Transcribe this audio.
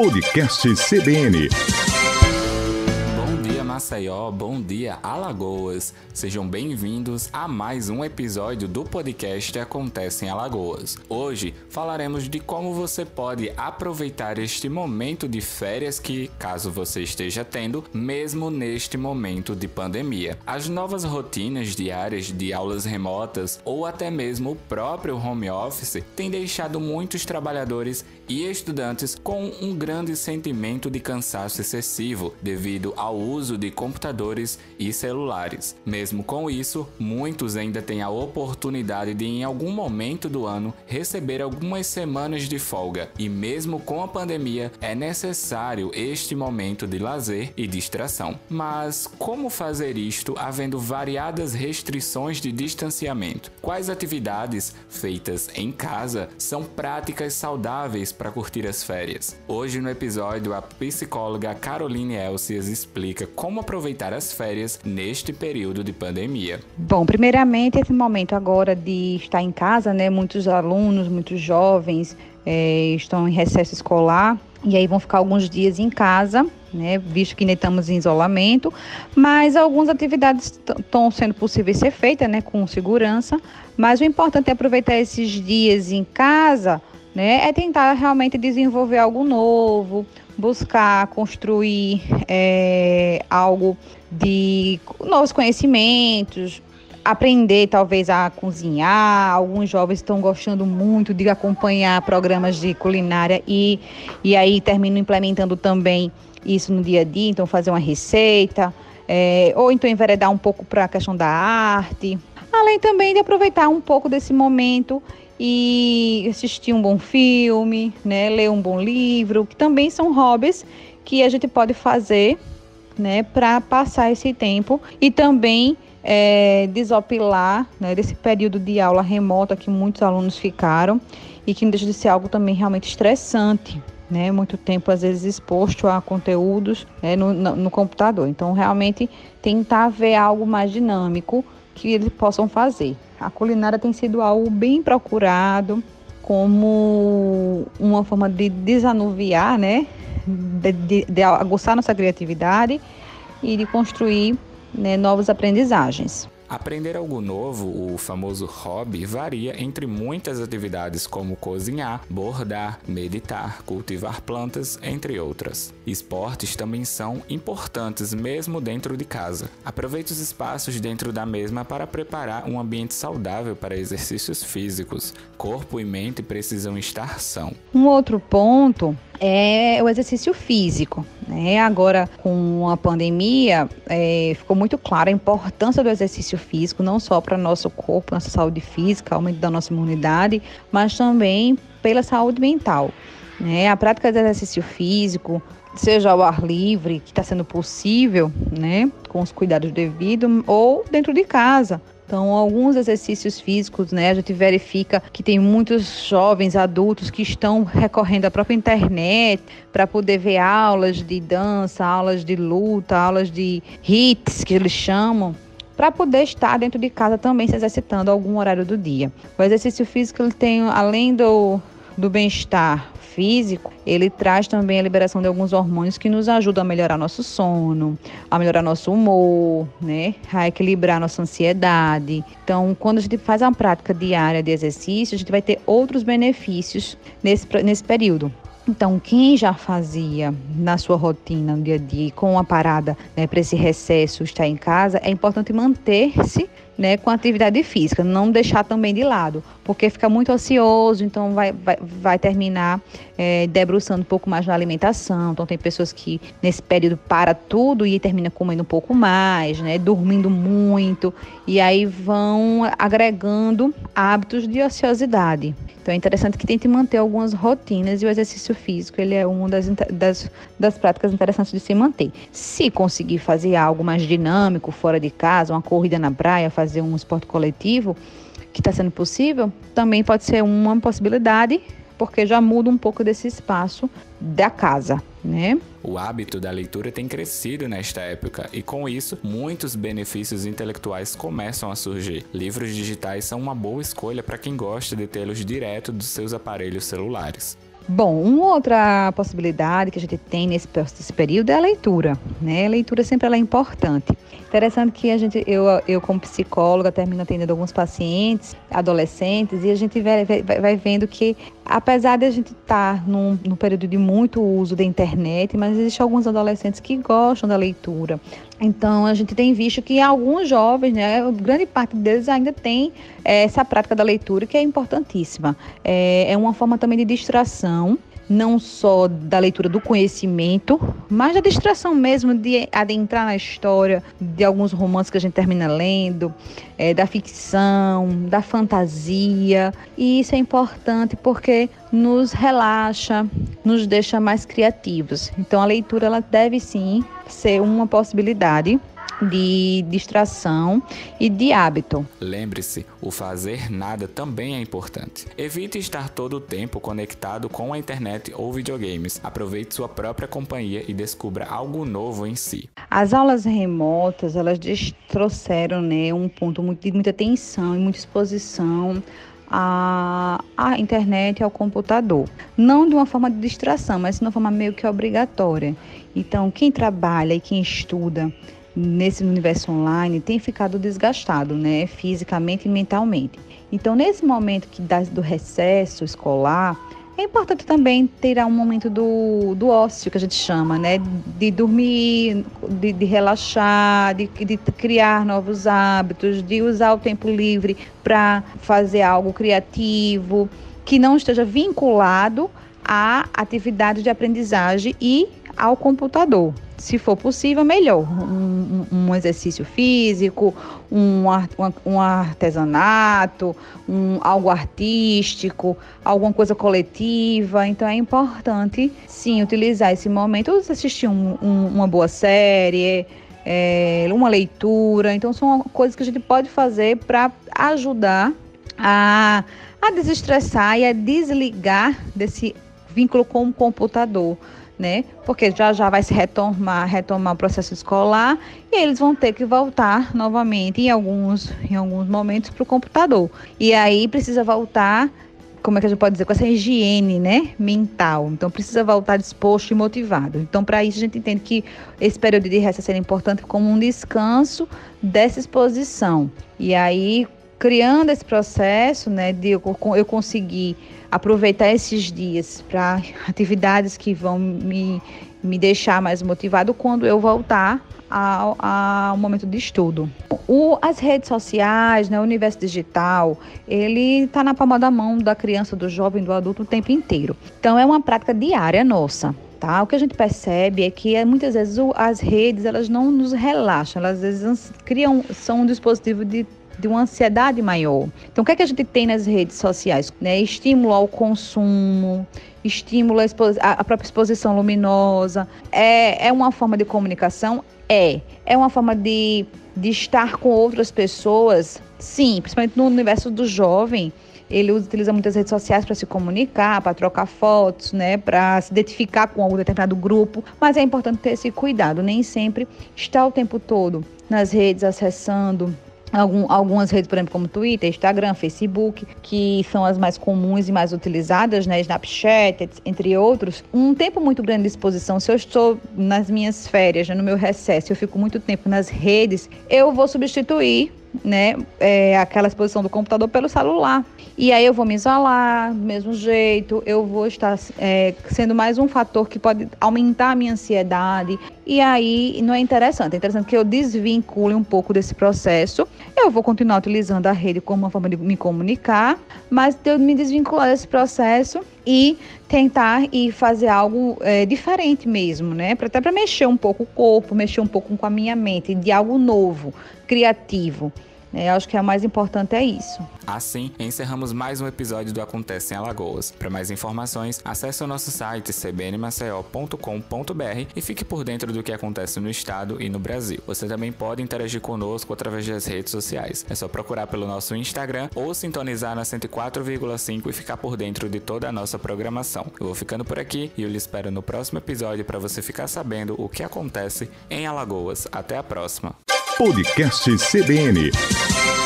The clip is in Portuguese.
Podcast CBN. Maceió, bom dia Alagoas. Sejam bem-vindos a mais um episódio do podcast Acontece em Alagoas. Hoje falaremos de como você pode aproveitar este momento de férias que, caso você esteja tendo, mesmo neste momento de pandemia. As novas rotinas diárias de aulas remotas ou até mesmo o próprio home office têm deixado muitos trabalhadores e estudantes com um grande sentimento de cansaço excessivo devido ao uso de computadores e celulares. Mesmo com isso, muitos ainda têm a oportunidade de, em algum momento do ano, receber algumas semanas de folga, e mesmo com a pandemia, é necessário este momento de lazer e distração. Mas como fazer isto havendo variadas restrições de distanciamento? Quais atividades feitas em casa são práticas saudáveis para curtir as férias? Hoje no episódio, a psicóloga Caroline Elcias explica como aproveitar as férias neste período de pandemia? Bom, primeiramente, esse momento agora de estar em casa, né? Muitos alunos, muitos jovens é, estão em recesso escolar e aí vão ficar alguns dias em casa, né, visto que ainda estamos em isolamento, mas algumas atividades estão sendo possíveis ser feitas, né, com segurança, mas o importante é aproveitar esses dias em casa, né, é tentar realmente desenvolver algo novo, buscar construir é, algo de novos conhecimentos, aprender talvez a cozinhar. Alguns jovens estão gostando muito de acompanhar programas de culinária e, e aí terminam implementando também isso no dia a dia, então fazer uma receita, é, ou então enveredar um pouco para a questão da arte. Além também de aproveitar um pouco desse momento e assistir um bom filme, né, ler um bom livro, que também são hobbies que a gente pode fazer, né, para passar esse tempo e também é, desopilar né, desse período de aula remota que muitos alunos ficaram e que não deixa de ser algo também realmente estressante. Né, muito tempo às vezes exposto a conteúdos né, no, no, no computador. Então, realmente tentar ver algo mais dinâmico que eles possam fazer. A culinária tem sido algo bem procurado como uma forma de desanuviar, né? De, de, de aguçar nossa criatividade e de construir né, novas aprendizagens. Aprender algo novo, o famoso hobby, varia entre muitas atividades como cozinhar, bordar, meditar, cultivar plantas, entre outras. Esportes também são importantes mesmo dentro de casa. Aproveite os espaços dentro da mesma para preparar um ambiente saudável para exercícios físicos. Corpo e mente precisam estar são. Um outro ponto é o exercício físico. Né? Agora, com a pandemia, é, ficou muito clara a importância do exercício físico, não só para nosso corpo, nossa saúde física, aumento da nossa imunidade, mas também pela saúde mental. Né? A prática de exercício físico, seja ao ar livre, que está sendo possível, né, com os cuidados devidos, ou dentro de casa, então, alguns exercícios físicos, né, a gente verifica que tem muitos jovens adultos que estão recorrendo à própria internet para poder ver aulas de dança, aulas de luta, aulas de hits que eles chamam para poder estar dentro de casa também se exercitando algum horário do dia. O exercício físico ele tem, além do, do bem-estar físico, ele traz também a liberação de alguns hormônios que nos ajudam a melhorar nosso sono, a melhorar nosso humor, né? A equilibrar nossa ansiedade. Então, quando a gente faz uma prática diária de exercício, a gente vai ter outros benefícios nesse, nesse período. Então, quem já fazia na sua rotina, no dia a dia, com a parada né, para esse recesso, estar em casa, é importante manter-se né, com atividade física, não deixar também de lado, porque fica muito ocioso, então vai, vai, vai terminar é, debruçando um pouco mais na alimentação. Então tem pessoas que nesse período para tudo e termina comendo um pouco mais, né, dormindo muito, e aí vão agregando hábitos de ociosidade. Então é interessante que tente manter algumas rotinas e o exercício físico ele é uma das, das, das práticas interessantes de se manter. Se conseguir fazer algo mais dinâmico fora de casa, uma corrida na praia, fazer um esporte coletivo, que está sendo possível, também pode ser uma possibilidade porque já muda um pouco desse espaço da casa, né? O hábito da leitura tem crescido nesta época e com isso muitos benefícios intelectuais começam a surgir. Livros digitais são uma boa escolha para quem gosta de tê-los direto dos seus aparelhos celulares. Bom, uma outra possibilidade que a gente tem nesse, nesse período é a leitura, né? A leitura sempre ela é importante. Interessante que a gente, eu, eu como psicóloga, termino atendendo alguns pacientes, adolescentes, e a gente vai, vai, vai vendo que, apesar de a gente estar tá num, num período de muito uso da internet, mas existem alguns adolescentes que gostam da leitura. Então, a gente tem visto que alguns jovens, né, grande parte deles ainda tem é, essa prática da leitura, que é importantíssima. É, é uma forma também de distração não só da leitura do conhecimento, mas da distração mesmo de adentrar na história de alguns romances que a gente termina lendo, é, da ficção, da fantasia. E isso é importante porque nos relaxa, nos deixa mais criativos. Então a leitura ela deve sim ser uma possibilidade de distração e de hábito. Lembre-se, o fazer nada também é importante. Evite estar todo o tempo conectado com a internet ou videogames. Aproveite sua própria companhia e descubra algo novo em si. As aulas remotas, elas trouxeram né, um ponto muito, de muita tensão e muita exposição à, à internet e ao computador. Não de uma forma de distração, mas de uma forma meio que obrigatória. Então, quem trabalha e quem estuda nesse universo online tem ficado desgastado, né, fisicamente e mentalmente. Então, nesse momento que dá do recesso escolar, é importante também ter um momento do, do ócio, que a gente chama, né? De dormir, de, de relaxar, de, de, criar novos hábitos, de usar o tempo livre para fazer algo criativo, que não esteja vinculado à atividade de aprendizagem e ao computador se for possível, melhor. Um, um exercício físico, um, um artesanato, um, algo artístico, alguma coisa coletiva. Então é importante, sim, utilizar esse momento, assistir um, uma boa série, é, uma leitura. Então são coisas que a gente pode fazer para ajudar a, a desestressar e a desligar desse vínculo com o computador né? Porque já já vai se retomar, retomar o processo escolar e eles vão ter que voltar novamente em alguns, em alguns momentos para o computador. E aí precisa voltar, como é que a gente pode dizer, com essa higiene, né, mental. Então precisa voltar disposto e motivado. Então para isso a gente entende que esse período de recesso é importante como um descanso dessa exposição. E aí criando esse processo, né, de eu, eu conseguir aproveitar esses dias para atividades que vão me, me deixar mais motivado quando eu voltar ao, ao momento de estudo. O, as redes sociais, né, o universo digital, ele está na palma da mão da criança, do jovem, do adulto o tempo inteiro. Então é uma prática diária nossa. Tá? O que a gente percebe é que muitas vezes as redes elas não nos relaxam, elas às vezes criam são um dispositivo de de uma ansiedade maior. Então, o que é que a gente tem nas redes sociais? Né? Estímulo ao consumo, estímulo à, própria exposição luminosa. É, é uma forma de comunicação? É. É uma forma de, de estar com outras pessoas? Sim, principalmente no universo do jovem ele utiliza muitas redes sociais para se comunicar, para trocar fotos, né, para se identificar com algum determinado grupo, mas é importante ter esse cuidado, nem sempre está o tempo todo nas redes acessando, Algum, algumas redes, por exemplo, como Twitter, Instagram, Facebook, que são as mais comuns e mais utilizadas, né? Snapchat, entre outros. Um tempo muito grande de exposição, se eu estou nas minhas férias, né, no meu recesso, eu fico muito tempo nas redes, eu vou substituir né, é, aquela exposição do computador pelo celular. E aí eu vou me isolar do mesmo jeito, eu vou estar é, sendo mais um fator que pode aumentar a minha ansiedade. E aí não é interessante. É interessante que eu desvincule um pouco desse processo. Eu vou continuar utilizando a rede como uma forma de me comunicar, mas eu me desvincular desse processo e tentar e fazer algo é, diferente mesmo, né? Até para mexer um pouco o corpo, mexer um pouco com a minha mente, de algo novo, criativo. É, eu acho que o mais importante é isso. Assim, encerramos mais um episódio do Acontece em Alagoas. Para mais informações, acesse o nosso site cbnmaceió.com.br e fique por dentro do que acontece no estado e no Brasil. Você também pode interagir conosco através das redes sociais. É só procurar pelo nosso Instagram ou sintonizar na 104,5 e ficar por dentro de toda a nossa programação. Eu vou ficando por aqui e eu lhe espero no próximo episódio para você ficar sabendo o que acontece em Alagoas. Até a próxima. Podcast CBN.